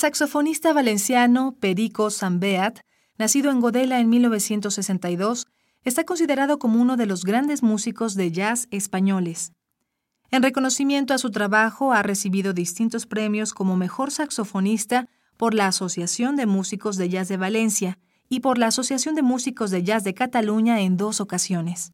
Saxofonista valenciano Perico Sambeat, nacido en Godela en 1962, está considerado como uno de los grandes músicos de jazz españoles. En reconocimiento a su trabajo, ha recibido distintos premios como mejor saxofonista por la Asociación de Músicos de Jazz de Valencia y por la Asociación de Músicos de Jazz de Cataluña en dos ocasiones.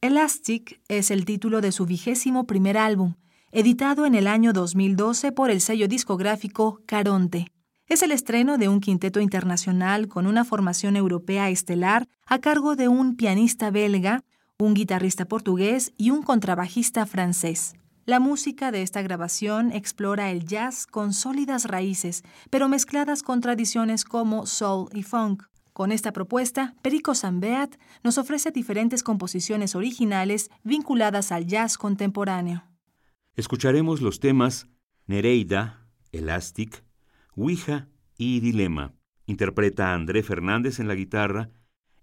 Elastic es el título de su vigésimo primer álbum, editado en el año 2012 por el sello discográfico Caronte. Es el estreno de un quinteto internacional con una formación europea estelar a cargo de un pianista belga, un guitarrista portugués y un contrabajista francés. La música de esta grabación explora el jazz con sólidas raíces, pero mezcladas con tradiciones como soul y funk. Con esta propuesta, Perico Sambeat nos ofrece diferentes composiciones originales vinculadas al jazz contemporáneo. Escucharemos los temas Nereida, Elastic, Ouija y Dilema. Interpreta a André Fernández en la guitarra,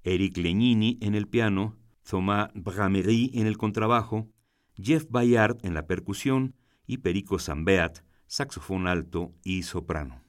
Eric Legnini en el piano, Thomas Bramery en el contrabajo, Jeff Bayard en la percusión y Perico Sambeat, saxofón alto y soprano.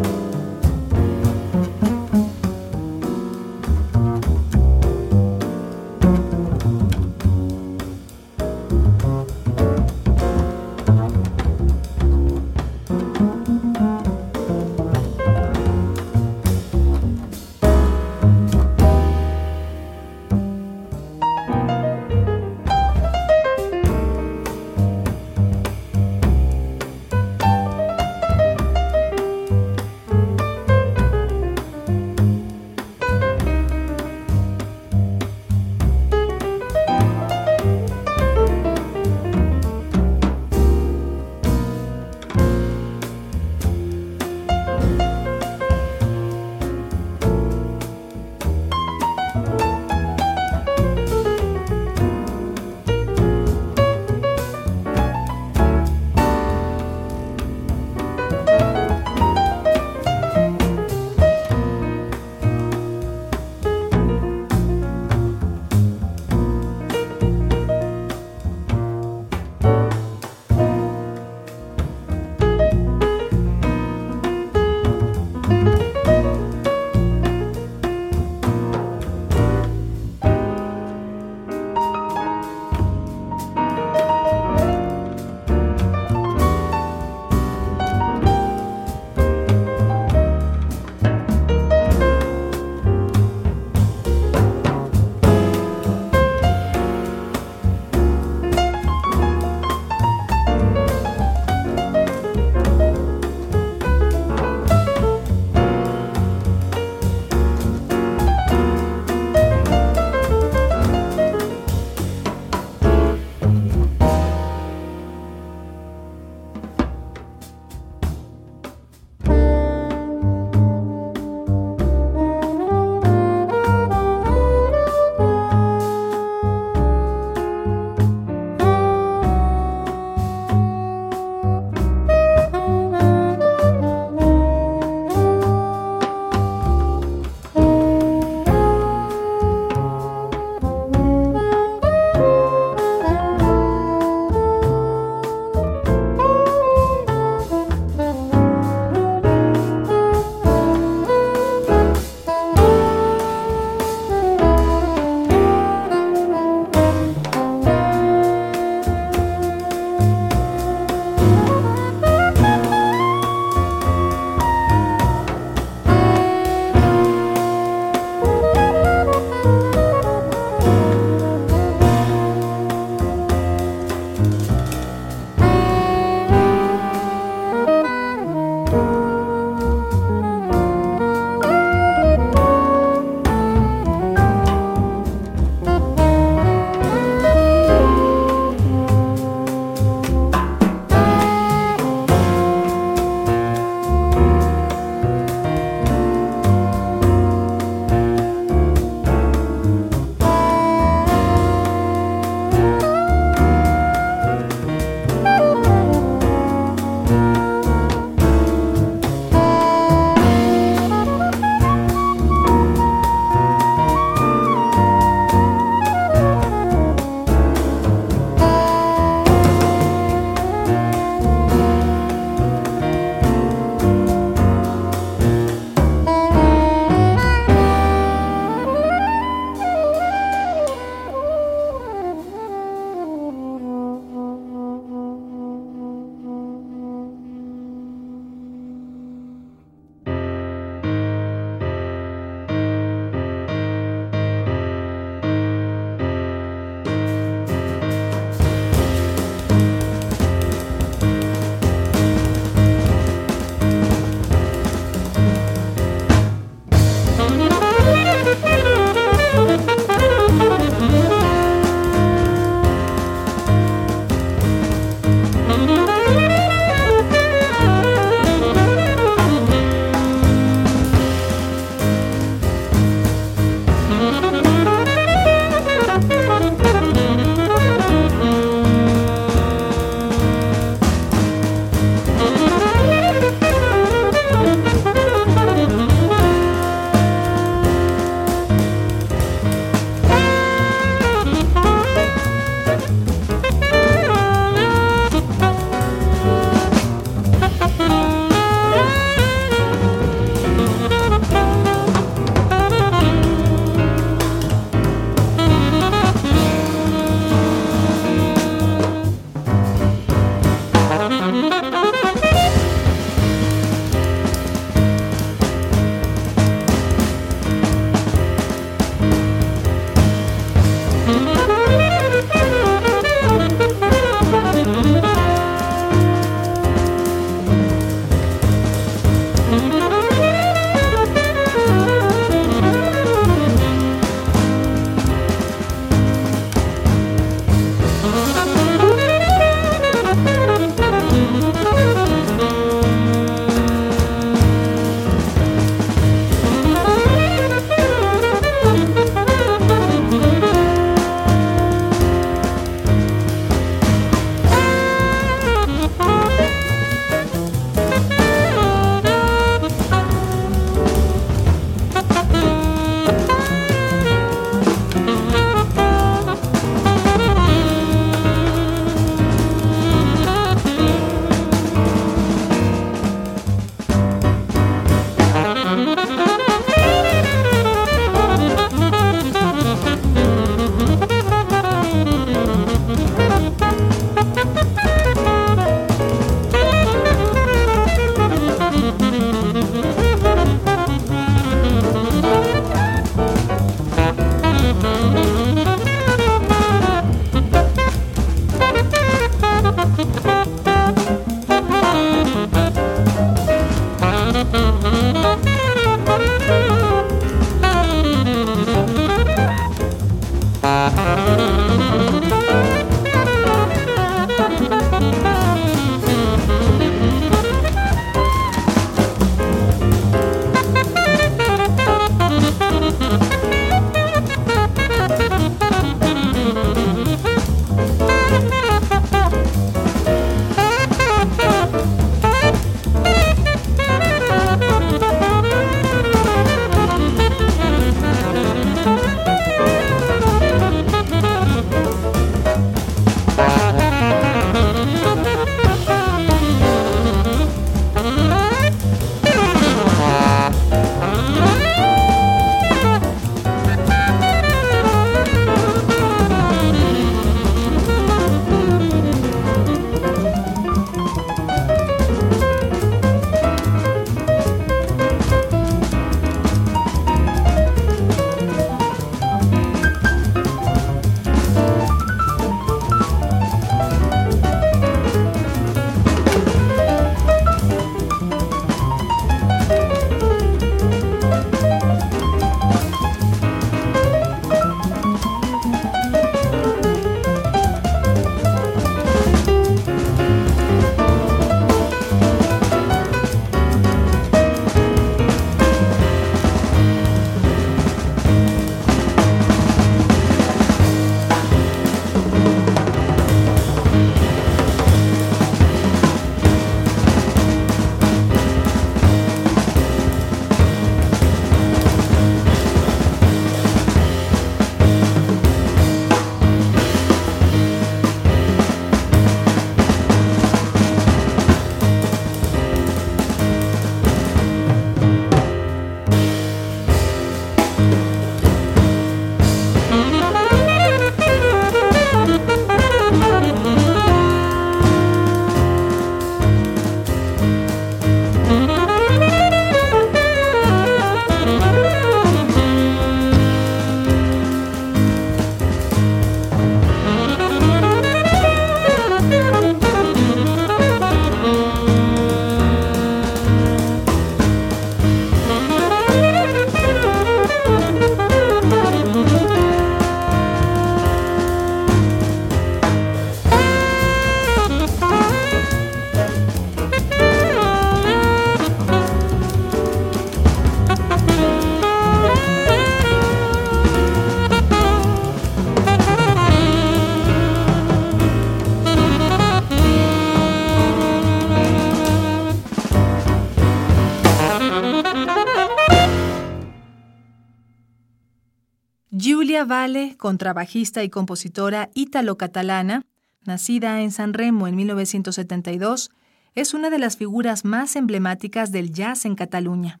Vale, contrabajista y compositora ítalo-catalana, nacida en San Remo en 1972, es una de las figuras más emblemáticas del jazz en Cataluña.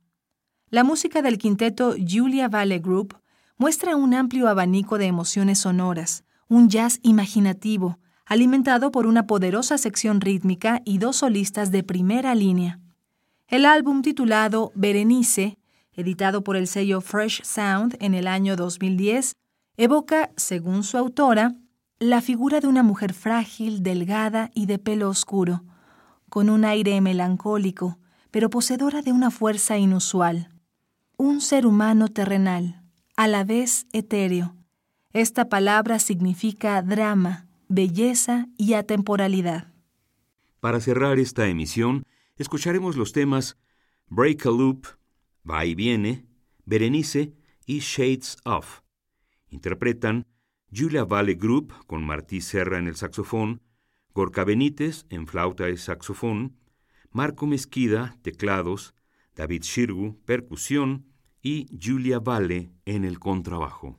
La música del quinteto Julia Vale Group muestra un amplio abanico de emociones sonoras, un jazz imaginativo, alimentado por una poderosa sección rítmica y dos solistas de primera línea. El álbum titulado Berenice, editado por el sello Fresh Sound en el año 2010, evoca, según su autora, la figura de una mujer frágil, delgada y de pelo oscuro, con un aire melancólico, pero poseedora de una fuerza inusual. Un ser humano terrenal, a la vez etéreo. Esta palabra significa drama, belleza y atemporalidad. Para cerrar esta emisión, escucharemos los temas Break a Loop, Va y Viene, Berenice y Shades of. Interpretan Julia Vale Group con Martí Serra en el saxofón, Gorka Benítez en flauta y saxofón, Marco Mezquida, teclados, David Shirgu, percusión y Julia Vale en el contrabajo.